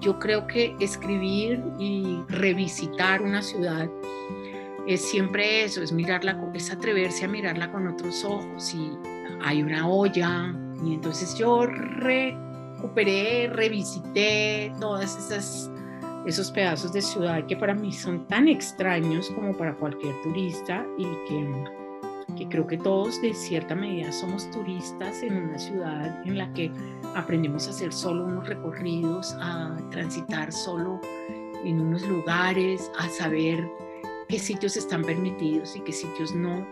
yo creo que escribir y revisitar una ciudad es siempre eso, es mirarla, es atreverse a mirarla con otros ojos. Y hay una olla, y entonces yo recuperé, revisité todas esas esos pedazos de ciudad que para mí son tan extraños como para cualquier turista y que, que creo que todos de cierta medida somos turistas en una ciudad en la que aprendemos a hacer solo unos recorridos, a transitar solo en unos lugares, a saber qué sitios están permitidos y qué sitios no.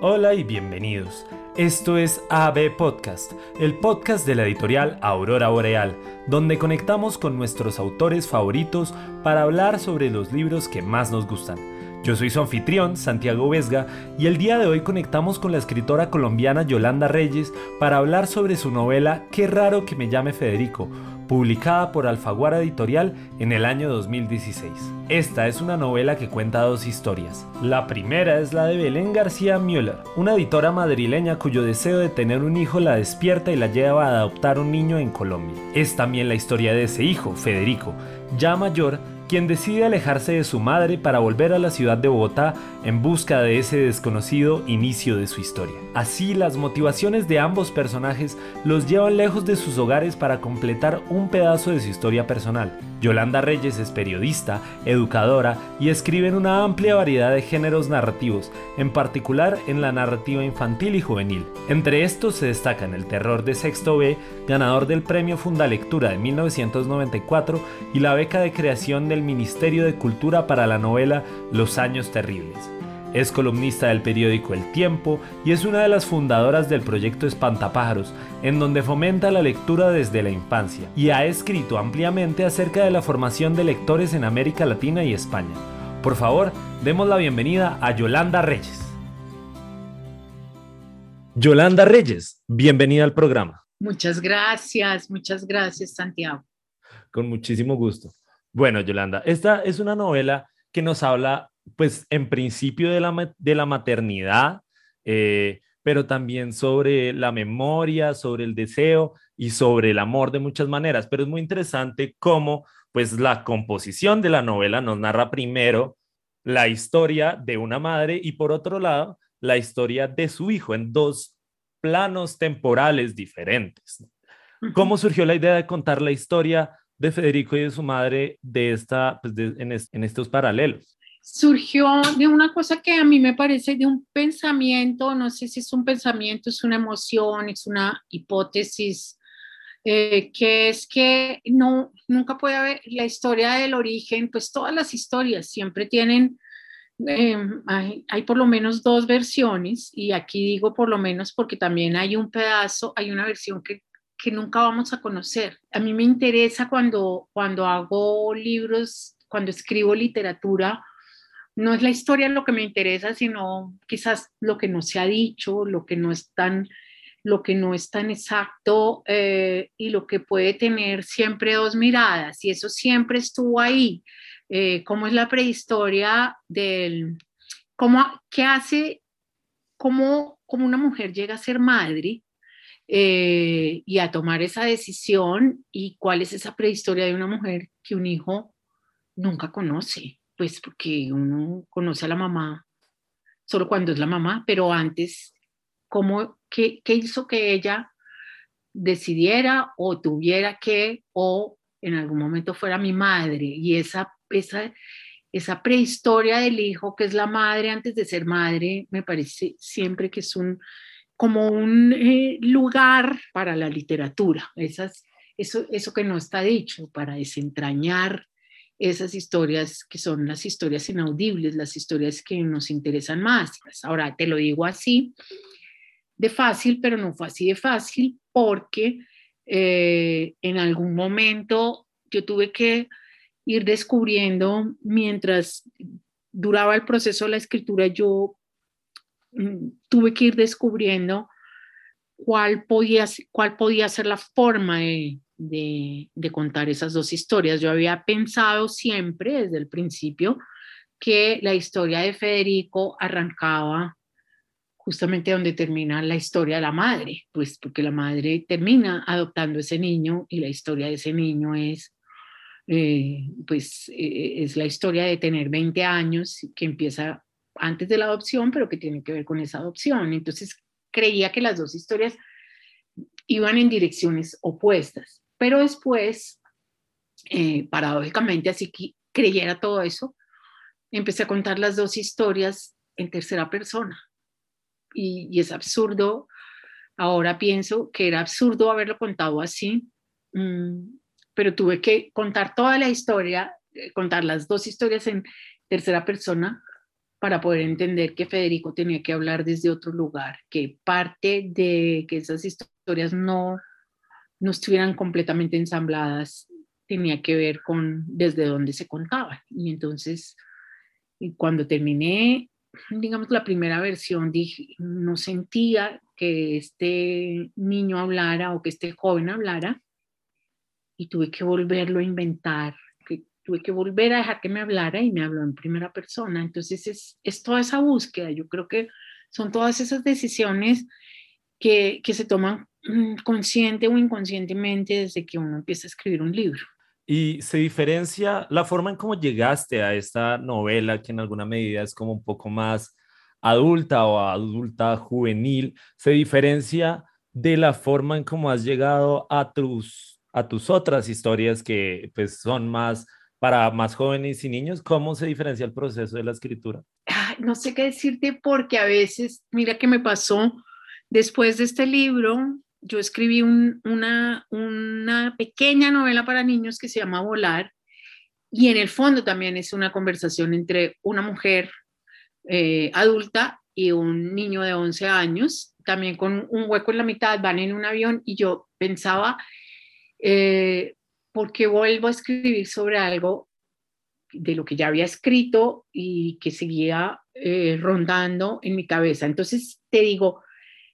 Hola y bienvenidos. Esto es AB Podcast, el podcast de la editorial Aurora Boreal, donde conectamos con nuestros autores favoritos para hablar sobre los libros que más nos gustan. Yo soy su anfitrión, Santiago Vesga, y el día de hoy conectamos con la escritora colombiana Yolanda Reyes para hablar sobre su novela Qué raro que me llame Federico, publicada por Alfaguara Editorial en el año 2016. Esta es una novela que cuenta dos historias. La primera es la de Belén García Müller, una editora madrileña cuyo deseo de tener un hijo la despierta y la lleva a adoptar un niño en Colombia. Es también la historia de ese hijo, Federico, ya mayor, quien decide alejarse de su madre para volver a la ciudad de Bogotá en busca de ese desconocido inicio de su historia. Así, las motivaciones de ambos personajes los llevan lejos de sus hogares para completar un pedazo de su historia personal. Yolanda Reyes es periodista, educadora y escribe en una amplia variedad de géneros narrativos, en particular en la narrativa infantil y juvenil. Entre estos se destacan el terror de Sexto B, ganador del Premio Fundalectura de 1994 y la beca de creación del Ministerio de Cultura para la novela Los Años Terribles. Es columnista del periódico El Tiempo y es una de las fundadoras del proyecto Espantapájaros, en donde fomenta la lectura desde la infancia y ha escrito ampliamente acerca de la formación de lectores en América Latina y España. Por favor, demos la bienvenida a Yolanda Reyes. Yolanda Reyes, bienvenida al programa. Muchas gracias, muchas gracias Santiago. Con muchísimo gusto. Bueno, Yolanda, esta es una novela que nos habla pues en principio de la, de la maternidad, eh, pero también sobre la memoria, sobre el deseo y sobre el amor de muchas maneras. Pero es muy interesante cómo pues la composición de la novela nos narra primero la historia de una madre y por otro lado la historia de su hijo en dos planos temporales diferentes. ¿Cómo surgió la idea de contar la historia de Federico y de su madre de esta, pues, en estos paralelos? Surgió de una cosa que a mí me parece de un pensamiento, no sé si es un pensamiento, es una emoción, es una hipótesis, eh, que es que no, nunca puede haber la historia del origen, pues todas las historias siempre tienen, em, hay, hay, por lo menos dos versiones, y aquí digo por lo menos porque también hay un pedazo, hay una versión que, que nunca vamos a conocer. A mí me interesa cuando, cuando hago libros, cuando escribo literatura, no es la historia lo que me interesa, sino quizás lo que no se ha dicho, lo que no es tan, lo que no es tan exacto eh, y lo que puede tener siempre dos miradas. Y eso siempre estuvo ahí. Eh, ¿Cómo es la prehistoria del, cómo, qué hace, cómo, cómo una mujer llega a ser madre? Eh, y a tomar esa decisión y cuál es esa prehistoria de una mujer que un hijo nunca conoce pues porque uno conoce a la mamá solo cuando es la mamá, pero antes, ¿cómo, qué, qué hizo que ella decidiera o tuviera que, o en algún momento fuera mi madre? Y esa, esa, esa prehistoria del hijo, que es la madre antes de ser madre, me parece siempre que es un, como un eh, lugar para la literatura, Esas, eso, eso que no está dicho, para desentrañar esas historias que son las historias inaudibles, las historias que nos interesan más. Pues ahora te lo digo así de fácil, pero no fue así de fácil porque eh, en algún momento yo tuve que ir descubriendo mientras duraba el proceso de la escritura, yo mm, tuve que ir descubriendo cuál podía, cuál podía ser la forma de, de, contar esas dos historias. Yo había pensado siempre desde el principio que la historia de Federico arrancaba justamente donde termina la historia de la madre, pues porque la madre termina adoptando ese niño y la historia de ese niño es eh, pues eh, es la historia de tener 20 años que empieza antes de la adopción, pero que tiene que ver con esa adopción. Entonces creía que las dos historias iban en direcciones opuestas, pero después, eh, paradójicamente, así que creyera todo eso, empecé a contar las dos historias en tercera persona. Y, es absurdo, ahora pienso que era absurdo haberlo contado así, mm, pero tuve que contar toda la historia, eh, contar las dos historias en tercera persona para poder entender que Federico tenía que hablar desde otro lugar, que parte de que esas historias no, no estuvieran completamente ensambladas tenía que ver con desde dónde se contaban. Y entonces, cuando terminé, digamos, la primera versión, dije, no sentía que este niño hablara o que este joven hablara, y tuve que volverlo a inventar, que tuve que volver a dejar que me hablara y me habló en primera persona. Entonces es, es toda esa búsqueda, yo creo que son todas esas decisiones que, que se toman consciente o inconscientemente desde que uno empieza a escribir un libro. ¿Y se diferencia la forma en cómo llegaste a esta novela, que en alguna medida es como un poco más adulta o adulta juvenil, se diferencia de la forma en cómo has llegado a tus a tus otras historias que pues son más para más jóvenes y niños, ¿cómo se diferencia el proceso de la escritura? no sé qué decirte porque a veces, mira qué me pasó después de este libro, yo escribí una, pequeña novela para niños que se llama Volar y en el fondo también es una conversación entre una mujer eh, adulta y un niño de 11 años, también con un hueco en la mitad, van en un avión y yo pensaba eh, porque vuelvo a escribir sobre algo de lo que ya había escrito y que seguía eh, rondando en mi cabeza. Entonces, te digo,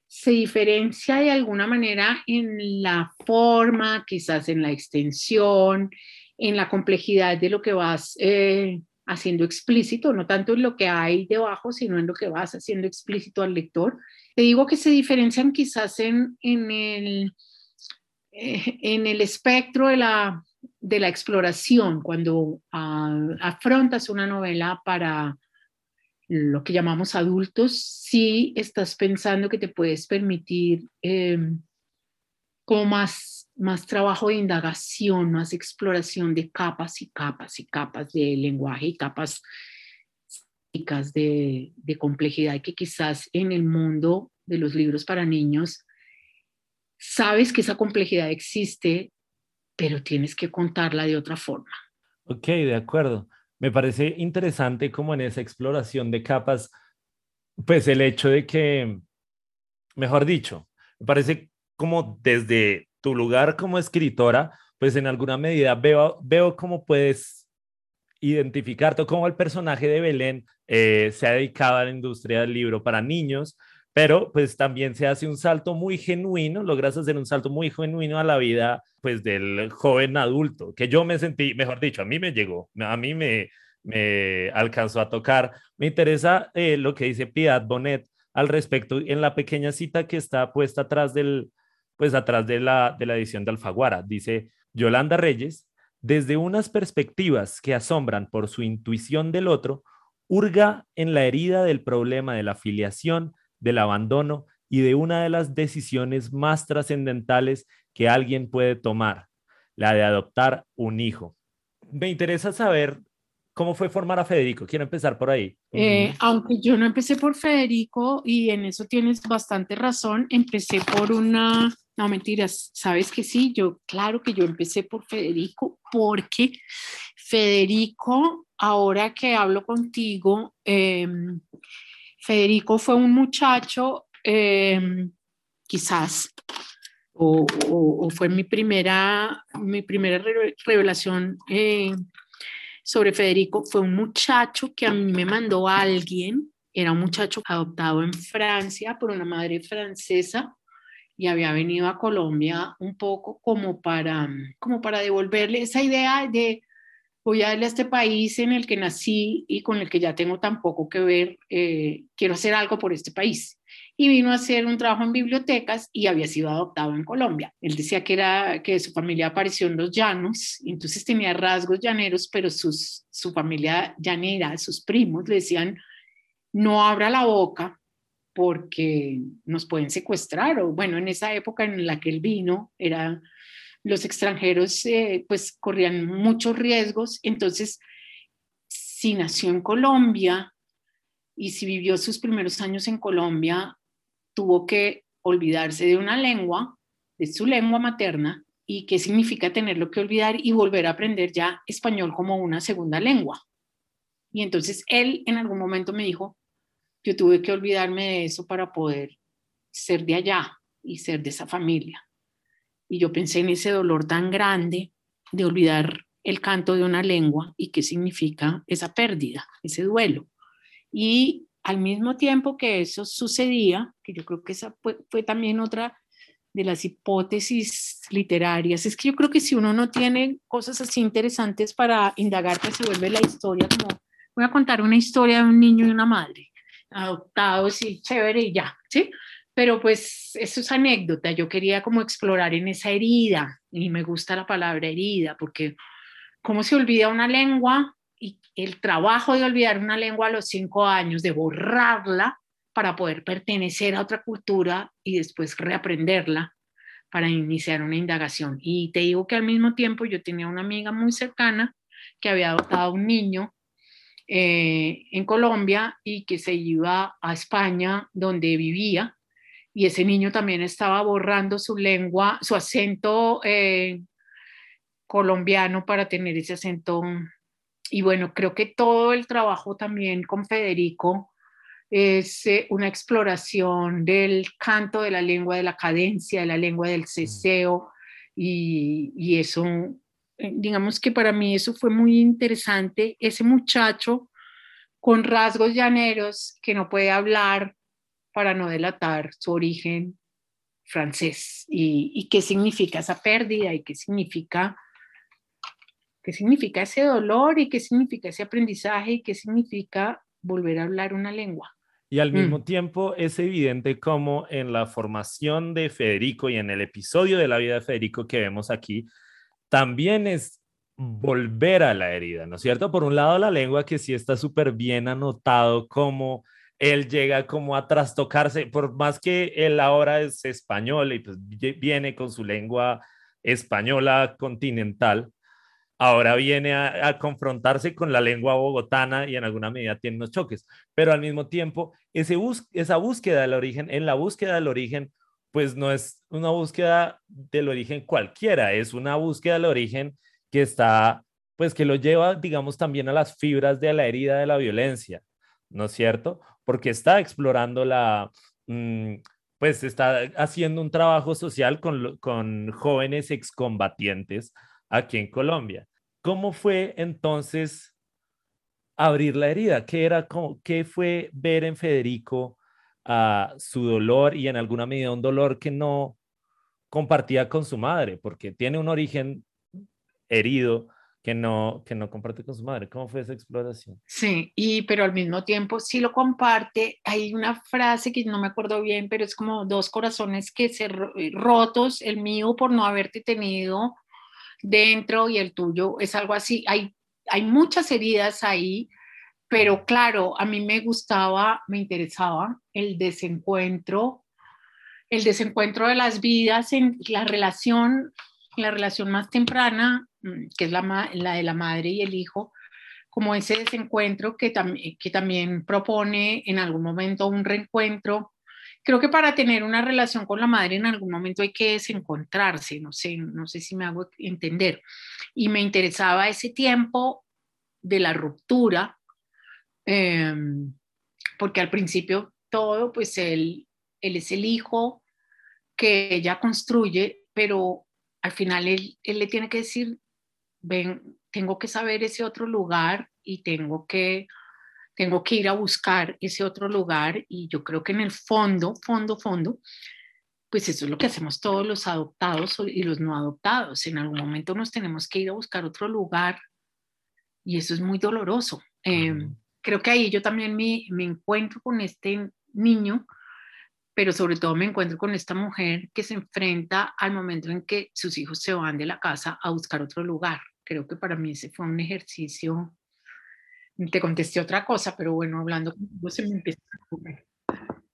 se diferencia de alguna manera en la forma, quizás en la extensión, en la complejidad de lo que vas eh, haciendo explícito, no tanto en lo que hay debajo, sino en lo que vas haciendo explícito al lector. Te digo que se diferencian quizás en, en el eh, en el espectro de la, de la exploración, cuando ah, afrontas una novela para lo que llamamos adultos, sí estás pensando que te puedes permitir em, como más, más trabajo de indagación, más exploración de capas y capas y capas de lenguaje y capas de, de complejidad que quizás en el mundo de los libros para niños sabes que esa complejidad existe, pero tienes que contarla de otra forma. Ok, de acuerdo. Me parece interesante como en esa exploración de capas, pues el hecho de que, mejor dicho, me parece como desde tu lugar como escritora, pues en alguna medida veo, veo cómo puedes identificarte, cómo el personaje de Belén eh, se ha dedicado a la industria del libro para niños, pero pues también se hace un salto muy genuino, logras hacer un salto muy genuino a la vida pues del joven adulto, que yo me sentí, mejor dicho, a mí me llegó, a mí me, me alcanzó a tocar. Me interesa eh, lo que dice Piedad Bonet al respecto en la pequeña cita que está puesta atrás del, pues atrás de la, de la edición de Alfaguara. Dice Yolanda Reyes, desde unas perspectivas que asombran por su intuición del otro, hurga en la herida del problema de la afiliación del abandono y de una de las decisiones más trascendentales que alguien puede tomar, la de adoptar un hijo. Me interesa saber cómo fue formar a Federico. Quiero empezar por ahí. Eh, aunque yo no empecé por Federico y en eso tienes bastante razón, empecé por una... No, mentiras, sabes que sí, yo, claro que yo empecé por Federico porque Federico, ahora que hablo contigo, eh, Federico fue un muchacho, em, quizás, o, fue mi primera, mi primera revelación eh, sobre Federico, fue un muchacho que a mí me mandó alguien, era un muchacho adoptado en Francia por una madre francesa y había venido a Colombia un poco como para, como para devolverle esa idea de voy a darle a este país en el que nací y con el que ya tengo tan poco que ver, eh, quiero hacer algo por este país. y vino a hacer un trabajo en bibliotecas y había sido adoptado en Colombia. Él decía que era que su familia apareció en los llanos, entonces tenía rasgos llaneros, pero sus, su familia llanera, sus primos le decían, no abra la boca porque nos pueden secuestrar o bueno, en esa época en la que él vino era los extranjeros eh, pues corrían muchos riesgos, entonces si nació en Colombia y si vivió sus primeros años en Colombia, tuvo que olvidarse de una lengua, de su lengua materna, y qué significa tenerlo que olvidar y volver a aprender ya español como una segunda lengua. Y entonces él en algún momento me dijo, yo tuve que olvidarme de eso para poder ser de allá y ser de esa familia. Y yo pensé en ese dolor tan grande de olvidar el canto de una lengua y qué significa esa pérdida, ese duelo. Y al mismo tiempo que eso sucedía, que yo creo que esa fue, también otra de las hipótesis literarias, es que yo creo que si uno no tiene cosas así interesantes para indagar, pues se vuelve la historia como, voy a contar una historia de un niño y una madre, adoptados y chévere y ya, ¿sí? Pero pues eso es anécdota, yo quería como explorar en esa herida, y me gusta la palabra herida, porque cómo se olvida una lengua y el trabajo de olvidar una lengua a los cinco años, de borrarla para poder pertenecer a otra cultura y después reaprenderla para iniciar una indagación. Y te digo que al mismo tiempo yo tenía una amiga muy cercana que había adoptado un niño eh, en Colombia y que se iba a España donde vivía y ese niño también estaba borrando su lengua, su acento eh, colombiano para tener ese acento. Y bueno, creo que todo el trabajo también con Federico es eh, una exploración del canto de la lengua, de la cadencia, de la lengua del ceseo, y, y eso, eh, digamos que para mí eso fue muy interesante, ese muchacho con rasgos llaneros que no puede hablar para no delatar su origen francés y, y qué significa esa pérdida y qué significa qué significa ese dolor y qué significa ese aprendizaje y qué significa volver a hablar una lengua. Y al mismo mm. tiempo es evidente como en la formación de Federico y en el episodio de la vida de Federico que vemos aquí, también es volver a la herida, ¿no es cierto? Por un lado la lengua que sí está súper bien anotado como él llega como a trastocarse, por más que él ahora es español y pues viene con su lengua española continental, ahora viene a, confrontarse con la lengua bogotana y en alguna medida tiene unos choques, pero al mismo tiempo ese esa búsqueda del origen, en la búsqueda del origen, pues no es una búsqueda del origen cualquiera, es una búsqueda del origen que está, pues que lo lleva, digamos, también a las fibras de la herida de la violencia, ¿no es cierto? Porque está explorando la... Mm, pues está haciendo un trabajo social con, con jóvenes excombatientes aquí en Colombia. ¿Cómo fue entonces abrir la herida? ¿Qué, era, qué fue ver en Federico uh, su dolor y en alguna medida un dolor que no compartía con su madre? Porque tiene un origen herido que no, que no comparte con su madre. ¿Cómo fue esa exploración? Sí, y pero al mismo tiempo sí lo comparte. Hay una frase que no me acuerdo bien, pero es como dos corazones que se rotos, el mío por no haberte tenido dentro y el tuyo es algo así. Hay, hay muchas heridas ahí, pero claro, a mí me gustaba, me interesaba el desencuentro, el desencuentro de las vidas en la relación, la relación más temprana, que es la, de la madre y el hijo, como ese desencuentro que, que también propone en algún momento un reencuentro creo que para tener una relación con la madre en algún momento hay que desencontrarse, no sé, no sé si me hago entender. Y me interesaba ese tiempo de la ruptura, em, porque al principio todo, pues él, él es el hijo que ella construye, pero al final él, él le tiene que decir, ven, tengo que saber ese otro lugar y tengo que tengo que ir a buscar ese otro lugar y yo creo que en el fondo, fondo, fondo, pues eso es lo que hacemos todos los adoptados y los no adoptados. En algún momento nos tenemos que ir a buscar otro lugar y eso es muy doloroso. Em, creo que ahí yo también me, me encuentro con este niño pero sobre todo me encuentro con esta mujer que se enfrenta al momento en que sus hijos se van de la casa a buscar otro lugar. Creo que para mí ese fue un ejercicio. Te contesté otra cosa, pero bueno, hablando contigo se me empieza a ocurrir.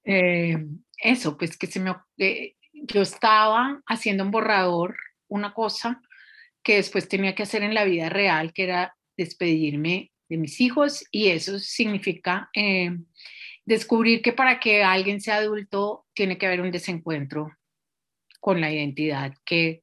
Eh, eso, pues que se me, eh, yo estaba haciendo un borrador, una cosa que después tenía que hacer en la vida real, que era despedirme de mis hijos y eso significa eh, descubrir que para que alguien sea adulto tiene que haber un desencuentro con la identidad que,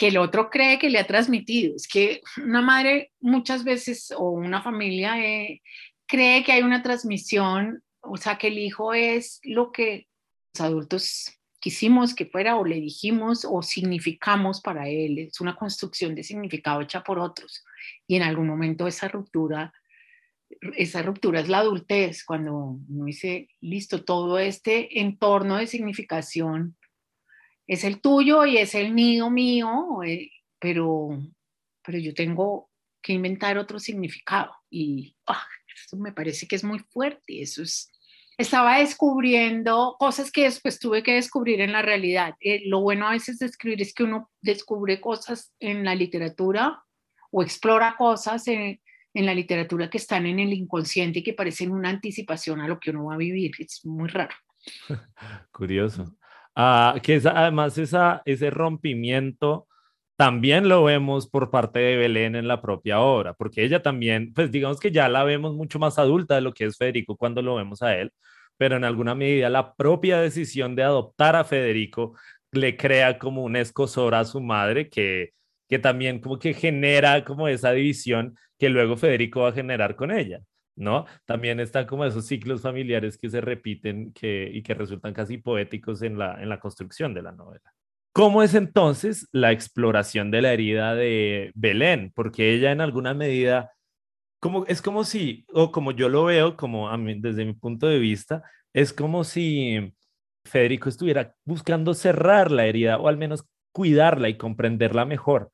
que el otro cree que le ha transmitido. Es que una madre muchas veces o una familia eh, cree que hay una transmisión, o sea, que el hijo es lo que los adultos quisimos que fuera o le dijimos o significamos para él. Es una construcción de significado hecha por otros. Y en algún momento esa ruptura esa ruptura es la adultez, cuando uno dice, listo, todo este entorno de significación es el tuyo y es el mío mío, eh, pero, pero yo tengo que inventar otro significado y ah, eso me parece que es muy fuerte, eso es, estaba descubriendo cosas que después tuve que descubrir en la realidad. Eh, lo bueno a veces de escribir es que uno descubre cosas en la literatura o explora cosas en, en la literatura que están en el inconsciente y que parecen una anticipación a lo que uno va a vivir. Es muy raro. Curioso. Ah, que es, además esa, ese rompimiento también lo vemos por parte de Belén en la propia obra, porque ella también, pues digamos que ya la vemos mucho más adulta de lo que es Federico cuando lo vemos a él, pero en alguna medida la propia decisión de adoptar a Federico le crea como un escosor a su madre que, que también como que genera como esa división que luego Federico va a generar con ella, ¿no? También están como esos ciclos familiares que se repiten y que resultan casi poéticos en la, en la construcción de la novela. ¿Cómo es entonces la exploración de la herida de Belén? Porque ella en alguna medida, como, es como si, o como yo lo veo, como desde mi punto de vista, es como si Federico estuviera buscando cerrar la herida o al menos cuidarla y comprenderla mejor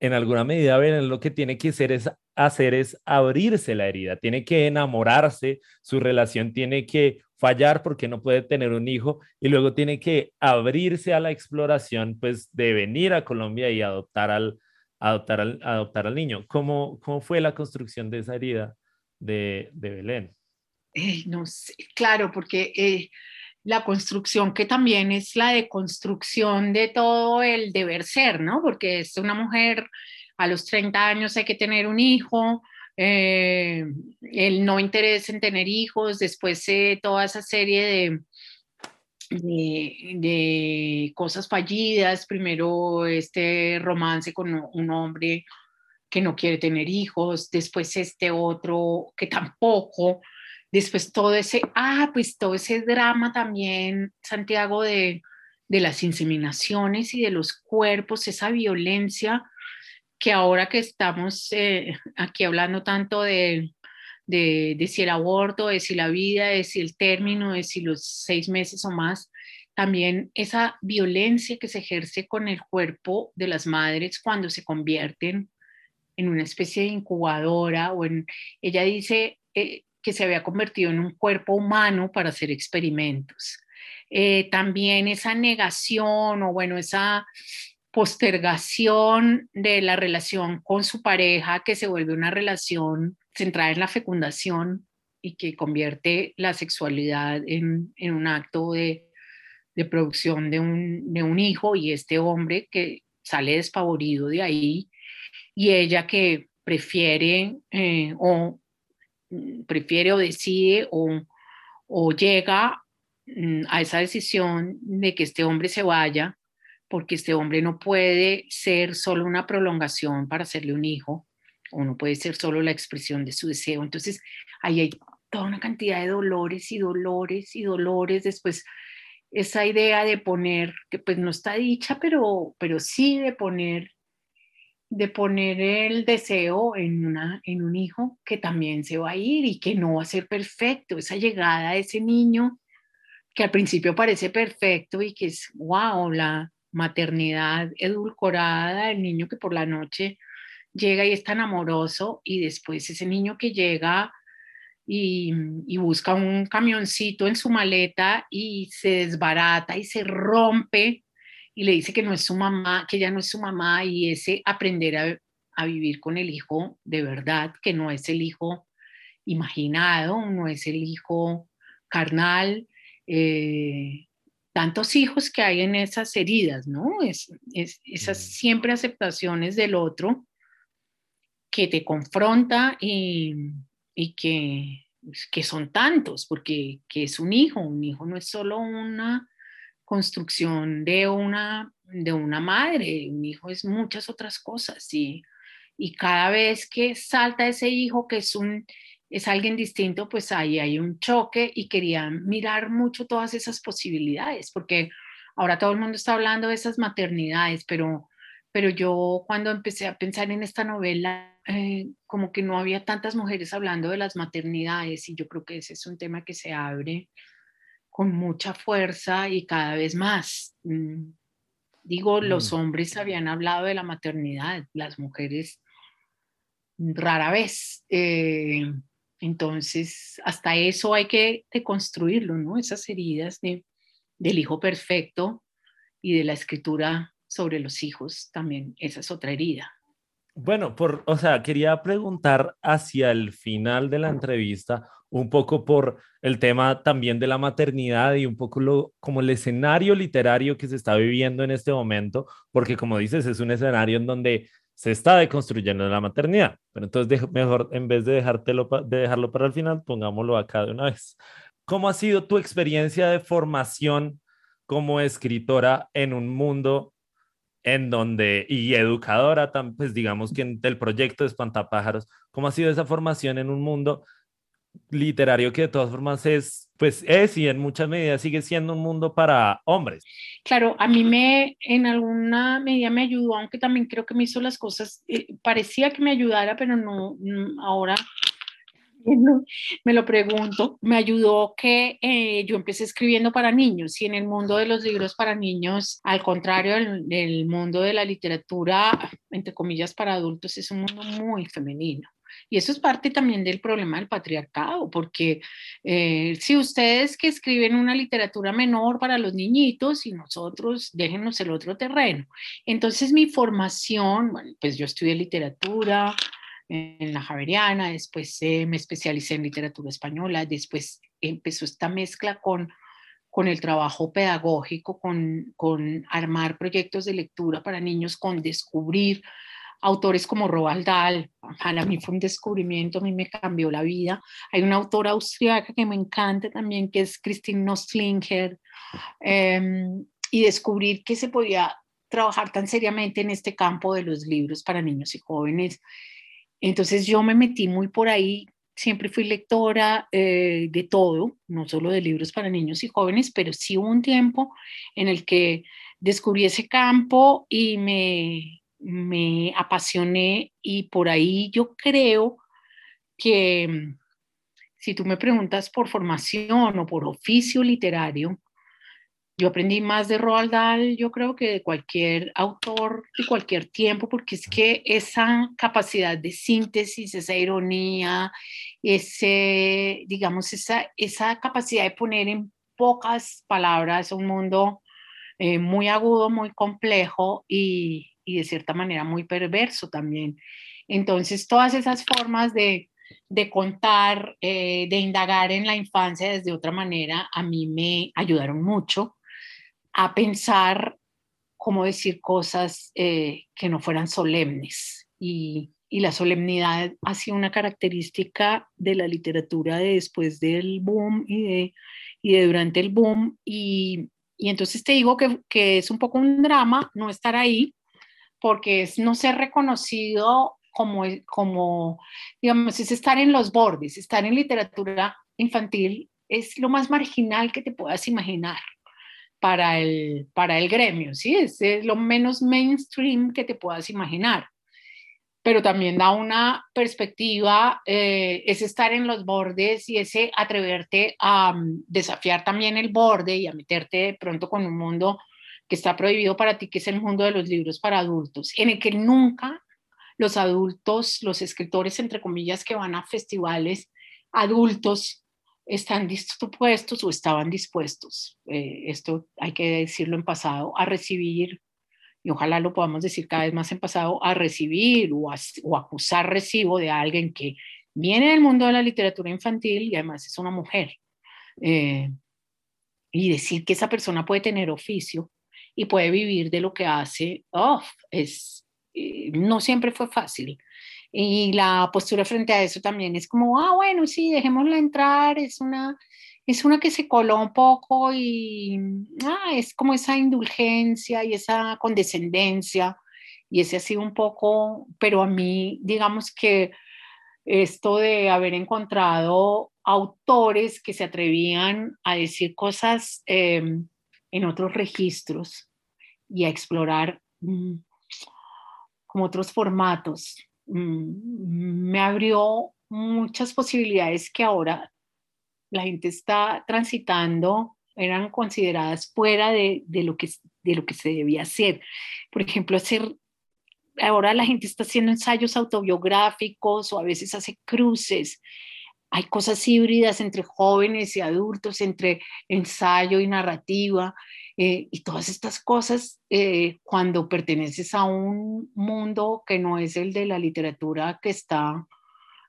en alguna medida Belén lo que tiene que hacer es, hacer es abrirse la herida, tiene que enamorarse, su relación tiene que fallar porque no puede tener un hijo y luego tiene que abrirse a la exploración pues de venir a Colombia y adoptar al, adoptar al, adoptar al niño. ¿Cómo, ¿Cómo fue la construcción de esa herida de, de Belén? no sé, claro, porque eh, la construcción que también es la deconstrucción de todo el deber ser, ¿no? Porque es una mujer, a los 30 años hay que tener un hijo, eh, el no interés en tener hijos, después eh, toda esa serie de, de, cosas fallidas, primero este romance con un hombre que no quiere tener hijos, después este otro que tampoco, Después todo ese, ah, pues todo ese drama también, Santiago, de, las inseminaciones y de los cuerpos, esa violencia que ahora que estamos eh, aquí hablando tanto de, de, si el aborto, de si la vida, de si el término, de si los seis meses o más, también esa violencia que se ejerce con el cuerpo de las madres cuando se convierten en una especie de incubadora o en, ella dice, eh, que se había convertido en un cuerpo humano para hacer experimentos. Eh, también esa negación o bueno, esa postergación de la relación con su pareja que se vuelve una relación centrada en la fecundación y que convierte la sexualidad en, un acto de, producción de un, hijo y este hombre que sale despavorido de ahí y ella que prefiere eh, o prefiere o decide o, llega mm, a esa decisión de que este hombre se vaya, porque este hombre no puede ser solo una prolongación para hacerle un hijo, o no puede ser solo la expresión de su deseo. Entonces, ahí hay toda una cantidad de dolores y dolores y dolores. Después, esa idea de poner, que pues no está dicha, pero, pero sí de poner de poner el deseo en, una, en un hijo que también se va a ir y que no va a ser perfecto, esa llegada de ese niño que al principio parece perfecto y que es, wow, la maternidad edulcorada, el niño que por la noche llega y es tan amoroso y después ese niño que llega y, busca un camioncito en su maleta y se desbarata y se rompe y le dice que no es su mamá, que ya no es su mamá y ese aprender a, a vivir con el hijo de verdad, que no es el hijo imaginado, no es el hijo carnal, eh, tantos hijos que hay en esas heridas, ¿no? Es, esas siempre aceptaciones del otro que te confronta y, que, que, son tantos, porque que es un hijo, un hijo no es solo una construcción de una, de una madre, un hijo es muchas otras cosas, y, y cada vez que salta ese hijo que es un es alguien distinto, pues ahí hay un choque y quería mirar mucho todas esas posibilidades, porque ahora todo el mundo está hablando de esas maternidades, pero, pero yo cuando empecé a pensar en esta novela, eh, como que no había tantas mujeres hablando de las maternidades y yo creo que ese es un tema que se abre con mucha fuerza y cada vez más. Mm, digo, los mm. hombres habían hablado de la maternidad, las mujeres rara vez. Eh, entonces, hasta eso hay que deconstruirlo, ¿no? Esas heridas de, del hijo perfecto y de la escritura sobre los hijos también, esa es otra herida. Bueno, por, o sea, quería preguntar hacia el final de la entrevista un poco por el tema también de la maternidad y un poco lo, como el escenario literario que se está viviendo en este momento, porque como dices, es un escenario en donde se está deconstruyendo la maternidad. Pero entonces mejor, en vez de, dejártelo, de dejarlo para el final, pongámoslo acá de una vez. ¿Cómo ha sido tu experiencia de formación como escritora en un mundo en donde, y educadora, pues digamos que en el proyecto de Espantapájaros, ¿cómo ha sido esa formación en un mundo literario que de todas formas es, pues es y en muchas medidas sigue siendo un mundo para hombres. Claro, a mí me, en alguna medida me ayudó, aunque también creo que me hizo las cosas, eh, parecía que me ayudara, pero no, ahora me lo pregunto, me ayudó que eh, yo empecé escribiendo para niños y en el mundo de los libros para niños, al contrario del mundo de la literatura, entre comillas, para adultos, es un mundo muy femenino. Y eso es parte también del problema del patriarcado, porque eh, si ustedes que escriben una literatura menor para los niñitos y nosotros déjenos el otro terreno. Entonces mi formación, bueno, pues yo estudié literatura en la Javeriana, después eh, me especialicé en literatura española, después empezó esta mezcla con con el trabajo pedagógico, con, con armar proyectos de lectura para niños, con descubrir autores como Roald Dahl, para mí fue un descubrimiento, a mí me cambió la vida. Hay una autora austriaca que me encanta también, que es Christine Nostlinger, em, y descubrir que se podía trabajar tan seriamente en este campo de los libros para niños y jóvenes. Entonces yo me metí muy por ahí, siempre fui lectora eh, de todo, no solo de libros para niños y jóvenes, pero sí hubo un tiempo en el que descubrí ese campo y me, me apasioné y por ahí yo creo que mm, si tú me preguntas por formación o por oficio literario, yo aprendí más de Roald Dahl, yo creo que de cualquier autor de cualquier tiempo, porque es que esa capacidad de síntesis, esa ironía, ese, digamos, esa, esa capacidad de poner en pocas palabras un mundo eh, muy agudo, muy complejo y, y de cierta manera muy perverso también. Entonces, todas esas formas de, de contar, eh, de indagar en la infancia desde otra manera, a mí me ayudaron mucho a pensar cómo decir cosas eh, que no fueran solemnes. Y, y, la solemnidad ha sido una característica de la literatura de después del boom y de, y durante el boom. Y, y entonces te digo que, que, es un poco un drama no estar ahí, porque es no ser reconocido como, como, digamos, es estar en los bordes, estar en literatura infantil es lo más marginal que te puedas imaginar para el, para el gremio, ¿sí? Es, lo menos mainstream que te puedas imaginar. Pero también da una perspectiva, eh, es estar en los bordes y ese atreverte a mm, desafiar también el borde y a meterte de pronto con un mundo que está prohibido para ti, que es el mundo de los libros para adultos, en el que nunca los adultos, los escritores, entre comillas, que van a festivales, adultos están dispuestos o estaban dispuestos, eh, esto hay que decirlo en pasado, a recibir, y ojalá lo podamos decir cada vez más en pasado, a recibir o, o acusar recibo de alguien que viene del mundo de la literatura infantil y además es una mujer. Eh, y decir que esa persona puede tener oficio y puede vivir de lo que hace, oh, es, eh, no siempre fue fácil. Y la postura frente a eso también es como, ah, bueno, sí, dejémosla entrar, es una, es una que se coló un poco y ah, es como esa indulgencia y esa condescendencia y ese ha sido un poco, pero a mí, digamos que esto de haber encontrado autores que se atrevían a decir cosas em, en otros registros y a explorar mm, como otros formatos. Mm, me abrió muchas posibilidades que ahora la gente está transitando, eran consideradas fuera de, de, lo, que, de lo que se debía hacer. Por ejemplo, hacer ahora la gente está haciendo ensayos autobiográficos o a veces hace cruces. Hay cosas híbridas entre jóvenes y adultos, entre ensayo y narrativa. Eh, y todas estas cosas, eh, cuando perteneces a un mundo que no es el de la literatura que está,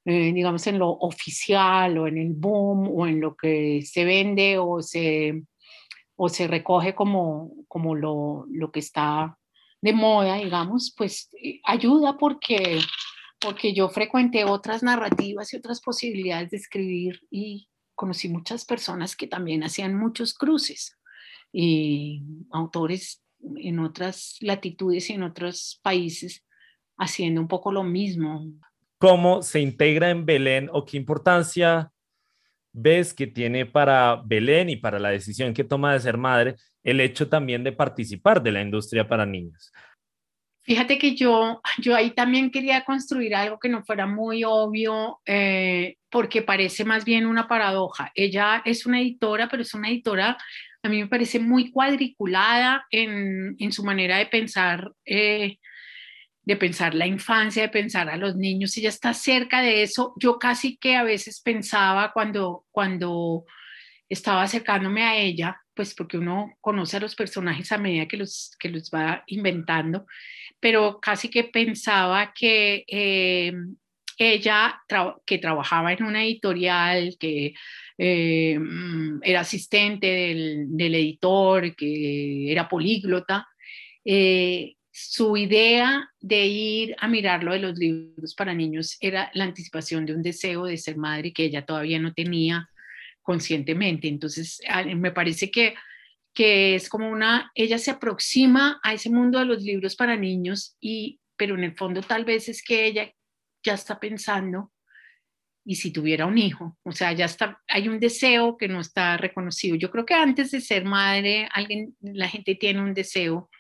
eh, digamos, en lo oficial o en el boom o en lo que se vende o se, o se recoge como, como lo, lo que está de moda, digamos, pues eh, ayuda porque, porque yo frecuenté otras narrativas y otras posibilidades de escribir y conocí muchas personas que también hacían muchos cruces y autores en otras latitudes y en otros países haciendo un poco lo mismo. ¿Cómo se integra en Belén o qué importancia ves que tiene para Belén y para la decisión que toma de ser madre el hecho también de participar de la industria para niños. Fíjate que yo, yo ahí también quería construir algo que no fuera muy obvio, eh, porque parece más bien una paradoja. Ella es una editora, pero es una editora, a mí me parece muy cuadriculada en, en su manera de pensar, eh, de pensar la infancia, de pensar a los niños. Ella está cerca de eso. Yo casi que a veces pensaba cuando, cuando estaba acercándome a ella, pues porque uno conoce a los personajes a medida que los, que los va inventando, pero casi que pensaba que eh, ella, que trabajaba en una editorial, que eh, mm, era asistente del, editor, que era políglota, eh, su idea de ir a mirar lo de los libros para niños era la anticipación de un deseo de ser madre que ella todavía no tenía conscientemente. Entonces, me parece que, que es como una, ella se aproxima a ese mundo de los libros para niños, y, pero en el fondo tal vez es que ella ya está pensando, y si tuviera un hijo, o sea, ya está, hay un deseo que no está reconocido. Yo creo que antes de ser madre, alguien, la gente tiene un deseo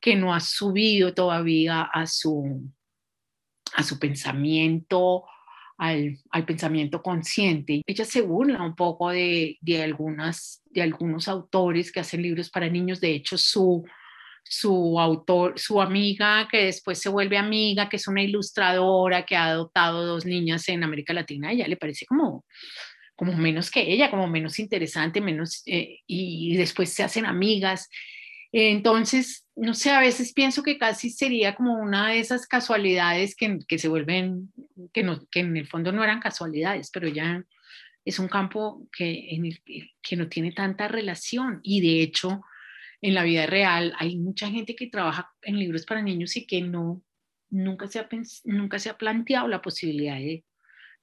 que no ha subido todavía a su, a su pensamiento al, al, pensamiento consciente. Ella se burla un poco de, de, algunas, de algunos autores que hacen libros para niños. De hecho, su, su autor, su amiga, que después se vuelve amiga, que es una ilustradora que ha adoptado dos niñas en América Latina, ella le parece como, como menos que ella, como menos interesante, menos, eh, y después se hacen amigas. Entonces, no sé, a veces pienso que casi sería como una de esas casualidades que, que se vuelven, que, no, que en el fondo no eran casualidades, pero ya es un campo que, en el, que no tiene tanta relación. Y de hecho, en la vida real hay mucha gente que trabaja en libros para niños y que no, nunca se ha, nunca se ha planteado la posibilidad de,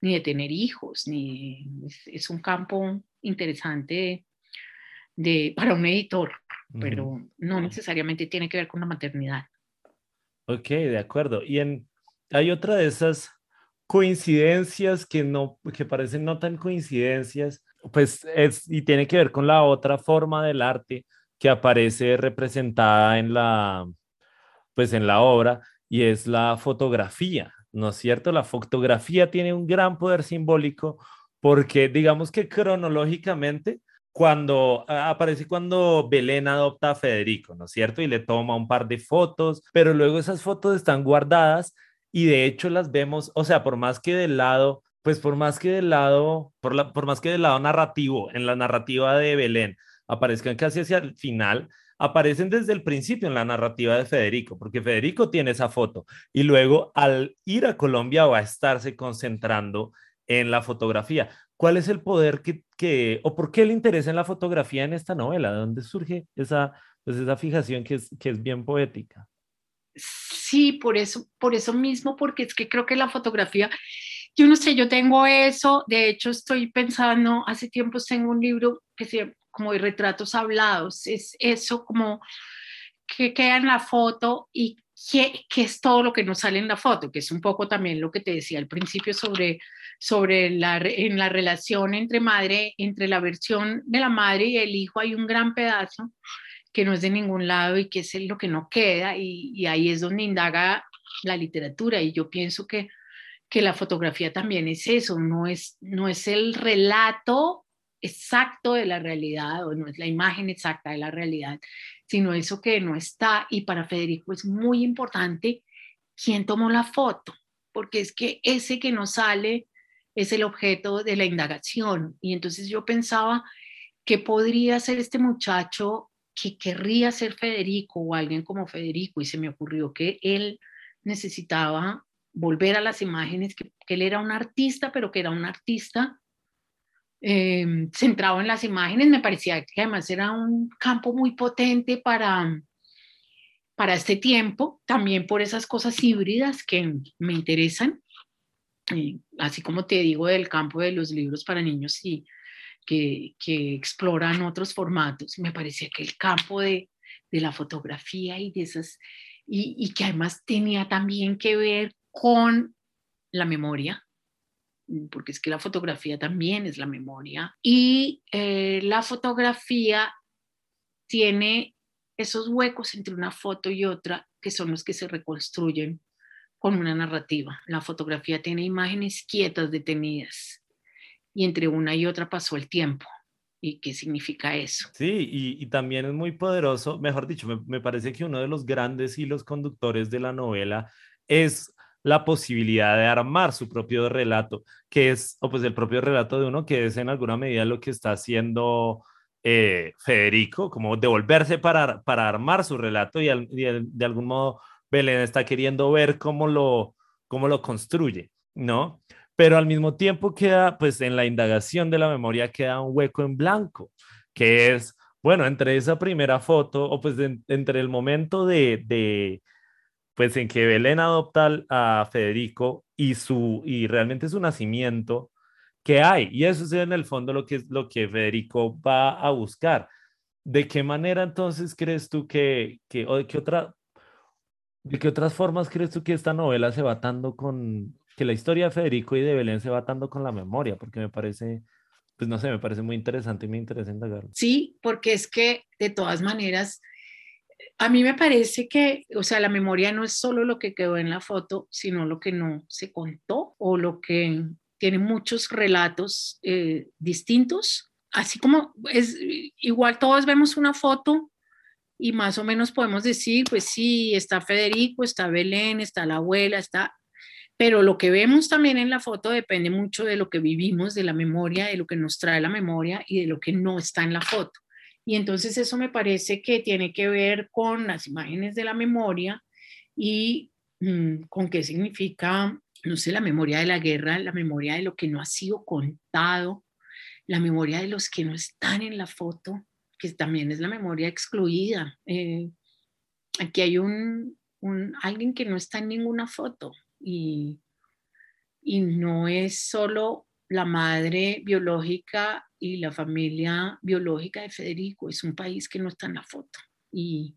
ni de tener hijos, ni es, es un campo interesante de, para un editor pero no necesariamente tiene que ver con la maternidad. Ok, de acuerdo. Y en, hay otra de esas coincidencias que no, que parecen no tan coincidencias, pues es, y tiene que ver con la otra forma del arte que aparece representada en la, pues en la obra, y es la fotografía, ¿no es cierto? La fotografía tiene un gran poder simbólico porque digamos que cronológicamente cuando aparece cuando Belén adopta a Federico, ¿no es cierto? Y le toma un par de fotos, pero luego esas fotos están guardadas y de hecho las vemos, o sea, por más que del lado pues por más que del lado, por, la, por más que del lado narrativo, en la narrativa de Belén, aparezcan casi hacia el final, aparecen desde el principio en la narrativa de Federico, porque Federico tiene esa foto y luego al ir a Colombia va a estarse concentrando en la fotografía. ¿Cuál es el poder que, o por qué le interesa en la fotografía en esta novela? ¿De dónde surge esa, pues esa fijación que es, que es bien poética? Sí, por eso, por eso mismo, porque es que creo que la fotografía, yo no sé, yo tengo eso, de hecho estoy pensando, hace tiempo tengo un libro que se como de retratos hablados, es eso como que queda en la foto y qué, es todo lo que nos sale en la foto, que es un poco también lo que te decía al principio sobre, sobre la, en la relación entre madre, entre la versión de la madre y el hijo hay un gran pedazo que no es de ningún lado y que es lo que no queda y, y ahí es donde indaga la literatura y yo pienso que, que la fotografía también es eso, no es, no es el relato exacto de la realidad o no es la imagen exacta de la realidad, sino eso que no está. Y para Federico es muy importante quién tomó la foto, porque es que ese que no sale es el objeto de la indagación. Y entonces yo pensaba que podría ser este muchacho que querría ser Federico o alguien como Federico y se me ocurrió que él necesitaba volver a las imágenes, que, que él era un artista, pero que era un artista Em, centrado en las imágenes, me parecía que además era un campo muy potente para, para este tiempo, también por esas cosas híbridas que me interesan, eh, así como te digo del campo de los libros para niños y que, que exploran otros formatos, me parecía que el campo de, de la fotografía y de esas, y, que además tenía también que ver con la memoria, porque es que la fotografía también es la memoria. Y eh, la fotografía tiene esos huecos entre una foto y otra que son los que se reconstruyen con una narrativa. La fotografía tiene imágenes quietas, detenidas, y entre una y otra pasó el tiempo. ¿Y qué significa eso? Sí, y, también es muy poderoso, mejor dicho, me, me parece que uno de los grandes hilos conductores de la novela es la posibilidad de armar su propio relato, que es, o pues el propio relato de uno, que es en alguna medida lo que está haciendo eh, Federico, como devolverse para, para armar su relato y, de algún modo Belén está queriendo ver cómo lo, cómo lo construye, ¿no? Pero al mismo tiempo queda, pues en la indagación de la memoria queda un hueco en blanco, que es, bueno, entre esa primera foto, o pues entre el momento de, de pues en que Belén adopta a Federico y, su, y realmente su nacimiento que hay. Y eso es en el fondo lo que, lo que Federico va a buscar. ¿De qué manera entonces crees tú que, que o de qué otra, de qué otras formas crees tú que esta novela se va atando con, que la historia de Federico y de Belén se va atando con la memoria? Porque me parece, pues no sé, me parece muy interesante y me interesa indagarlo. Sí, porque es que de todas maneras a mí me parece que, o sea, la memoria no es solo lo que quedó en la foto, sino lo que no se contó o lo que tiene muchos relatos eh, distintos. Así como es igual todos vemos una foto y más o menos podemos decir, pues sí, está Federico, está Belén, está la abuela, está... Pero lo que vemos también en la foto depende mucho de lo que vivimos, de la memoria, de lo que nos trae la memoria y de lo que no está en la foto. Y entonces eso me parece que tiene que ver con las imágenes de la memoria y mm, con qué significa, no sé, la memoria de la guerra, la memoria de lo que no ha sido contado, la memoria de los que no están en la foto, que también es la memoria excluida. Eh, aquí hay un, un, alguien que no está en ninguna foto y, y no es solo la madre biológica y la familia biológica de Federico. Es un país que no está en la foto. Y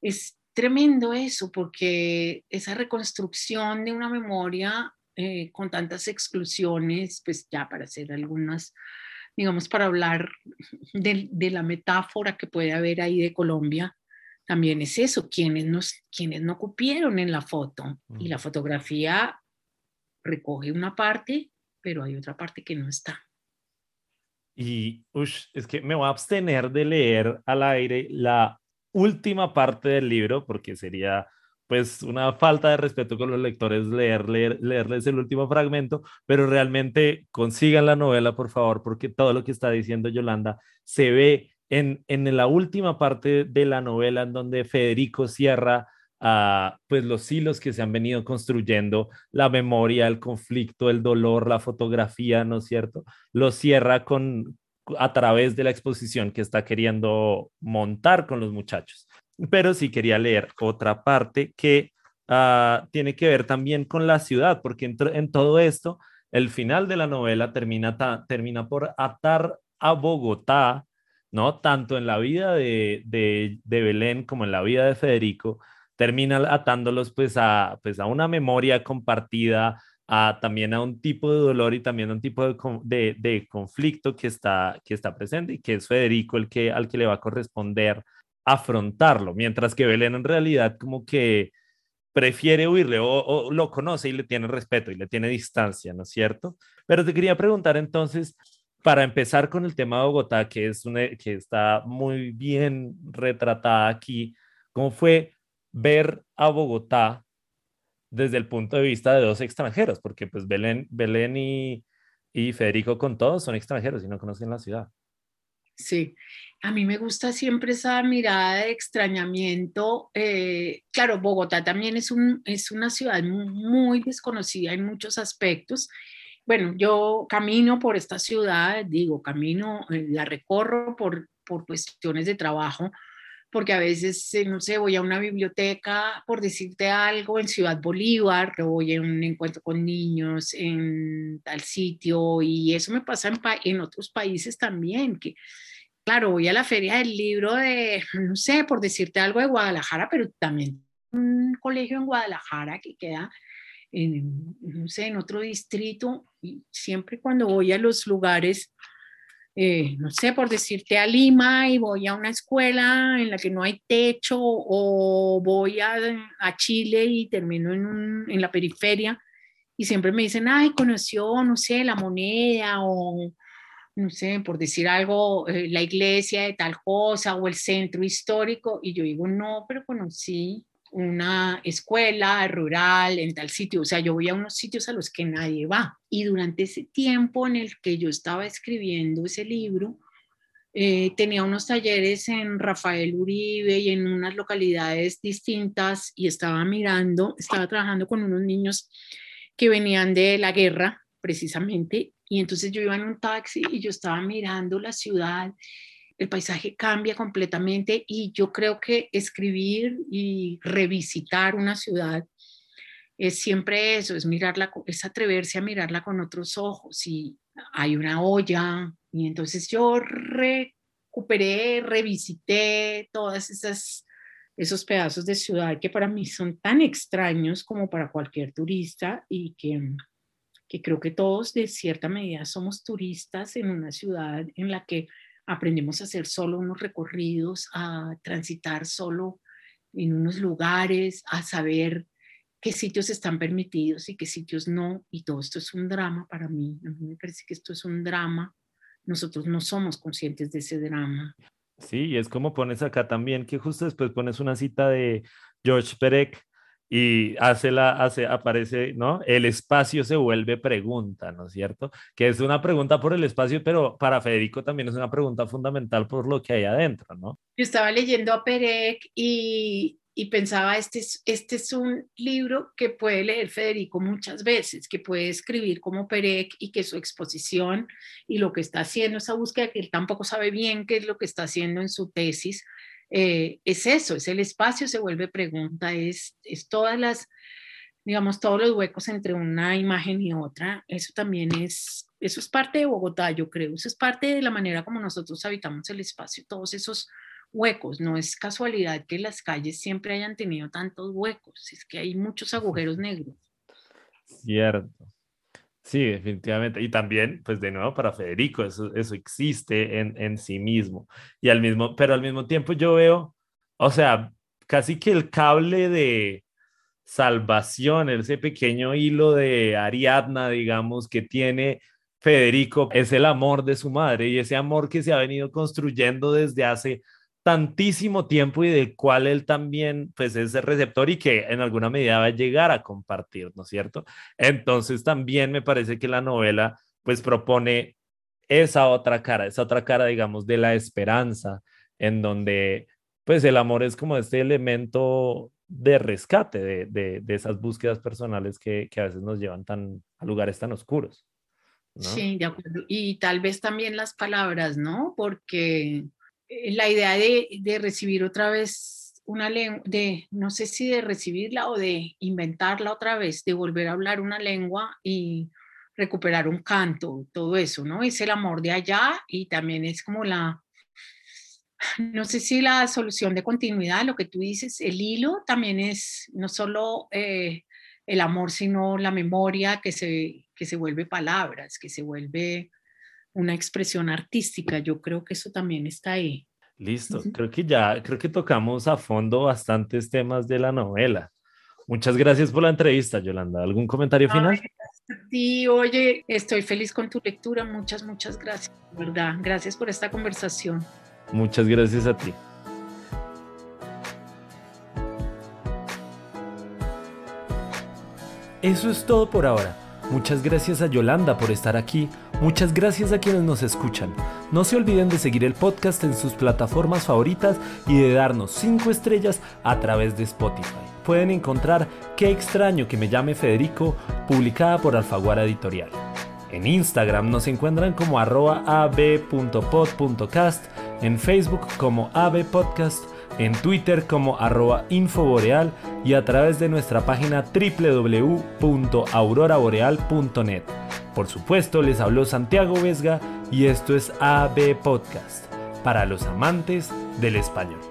es tremendo eso, porque esa reconstrucción de una memoria eh, con tantas exclusiones, pues ya para hacer algunas, digamos, para hablar de, de, la metáfora que puede haber ahí de Colombia, también es eso, quienes, nos, quienes no cupieron en la foto. Y la fotografía recoge una parte, pero hay otra parte que no está. Y es que me voy a abstener de leer al aire la última parte del libro porque sería pues una falta de respeto con los lectores leer, leer, leerles el último fragmento, pero realmente consigan la novela, por favor, porque todo lo que está diciendo Yolanda se ve en, en la última parte de la novela en donde Federico cierra pues los hilos que se han venido construyendo, la memoria, el conflicto, el dolor, la fotografía, ¿no es cierto? Lo cierra con a través de la exposición que está queriendo montar con los muchachos. Pero sí quería leer otra parte que ah, tiene que ver también con la ciudad, porque en, todo esto, el final de la novela termina, termina por atar a Bogotá, ¿no? Tanto en la vida de, de Belén como en la vida de Federico, termina atándolos pues a, pues a una memoria compartida, a, también a un tipo de dolor y también a un tipo de, de, conflicto que está, que está presente y que es Federico el que, al que le va a corresponder afrontarlo, mientras que Belén en realidad como que prefiere huirle o, o, lo conoce y le tiene respeto y le tiene distancia, ¿no es cierto? Pero te quería preguntar entonces, para empezar con el tema de Bogotá, que, es una, que está muy bien retratada aquí, ¿cómo fue ver a Bogotá desde el punto de vista de dos extranjeros, porque pues Belén, Belén y, y Federico con todos son extranjeros y no conocen la ciudad. Sí, a mí me gusta siempre esa mirada de extrañamiento. Eh, claro, Bogotá también es, un, es una ciudad muy desconocida en muchos aspectos. Bueno, yo camino por esta ciudad, digo, camino, eh, la recorro por, por cuestiones de trabajo, porque a veces, eh, no sé, voy a una biblioteca, por decirte algo, en Ciudad Bolívar, o voy a un encuentro con niños en tal sitio, y eso me pasa en, otros países también, que claro, voy a la feria del libro de, no sé, por decirte algo de Guadalajara, pero también un colegio en Guadalajara que queda no sé, en otro distrito, y siempre cuando voy a los lugares eh, no sé, por decirte a Lima y voy a una escuela en la que no hay techo o voy a, a Chile y termino en, en, la periferia y siempre me dicen, ay, conoció, no sé, la moneda o, no sé, por decir algo, eh, la iglesia de tal cosa o el centro histórico. Y yo digo, no, pero conocí una escuela rural en tal sitio, o sea, yo voy a unos sitios a los que nadie va. Y durante ese tiempo en el que yo estaba escribiendo ese libro, eh, tenía unos talleres en Rafael Uribe y en unas localidades distintas y estaba mirando, estaba trabajando con unos niños que venían de la guerra precisamente y entonces yo iba en un taxi y yo estaba mirando la ciudad el paisaje cambia completamente y yo creo que escribir y revisitar una ciudad es siempre eso, es mirarla, es atreverse a mirarla con otros ojos y hay una olla y entonces yo recuperé, revisité todas esas esos pedazos de ciudad que para mí son tan extraños como para cualquier turista y que, que creo que todos de cierta medida somos turistas en una ciudad en la que aprendemos a hacer solo unos recorridos, a transitar solo en unos lugares, a saber qué sitios están permitidos y qué sitios no. Y todo esto es un drama para mí. A mí me parece que esto es un drama. Nosotros no somos conscientes de ese drama. Sí, y es como pones acá también, que justo después pones una cita de George Perec y hace la, hace, aparece, ¿no? El espacio se vuelve pregunta, ¿no es cierto? Que es una pregunta por el espacio, pero para Federico también es una pregunta fundamental por lo que hay adentro, ¿no? Yo estaba leyendo a Perec y, y pensaba, este es, este es un libro que puede leer Federico muchas veces, que puede escribir como Perec y que su exposición y lo que está haciendo, esa búsqueda que él tampoco sabe bien qué es lo que está haciendo en su tesis, eh, es eso, es el espacio, se vuelve pregunta, es, es todas las, digamos, todos los huecos entre una imagen y otra, eso también es, eso es parte de Bogotá, yo creo, eso es parte de la manera como nosotros habitamos el espacio, todos esos huecos, no es casualidad que las calles siempre hayan tenido tantos huecos, es que hay muchos agujeros negros. Cierto. Sí, definitivamente. Y también, pues de nuevo, para Federico, eso, eso existe en, en sí mismo. Y al mismo, pero al mismo tiempo yo veo, o sea, casi que el cable de salvación, ese pequeño hilo de Ariadna, digamos, que tiene Federico, es el amor de su madre y ese amor que se ha venido construyendo desde hace tantísimo tiempo y del cual él también pues es el receptor y que en alguna medida va a llegar a compartir, ¿no es cierto? Entonces también me parece que la novela pues propone esa otra cara, esa otra cara digamos de la esperanza en donde pues el amor es como este elemento de rescate de, de, esas búsquedas personales que, que, a veces nos llevan tan, a lugares tan oscuros. Sí, de acuerdo. Y tal vez también las palabras, ¿no? Porque la idea de, de recibir otra vez una lengua, de no sé si de recibirla o de inventarla otra vez, de volver a hablar una lengua y recuperar un canto, todo eso, ¿no? Es el amor de allá y también es como la, no sé si la solución de continuidad, lo que tú dices, el hilo también es no solo eh, el amor, sino la memoria que se, que se vuelve palabras, que se vuelve una expresión artística. Yo creo que eso también está ahí. Listo, creo que ya, creo que tocamos a fondo bastantes temas de la novela. Muchas gracias por la entrevista, Yolanda. ¿Algún comentario final? Sí, oye, estoy feliz con tu lectura. Muchas, muchas gracias, ¿verdad? Gracias por esta conversación. Muchas gracias a ti. Eso es todo por ahora. Muchas gracias a Yolanda por estar aquí, muchas gracias a quienes nos escuchan. No se olviden de seguir el podcast en sus plataformas favoritas y de darnos 5 estrellas a través de Spotify. Pueden encontrar Qué extraño que me llame Federico, publicada por Alfaguara Editorial. En Instagram nos encuentran como arroba ab.pod.cast, en Facebook como abpodcast, en Twitter como arroba infoboreal y a través de nuestra página www.auroraboreal.net. Por supuesto, les habló Santiago Vesga y esto es AB Podcast, para los amantes del español.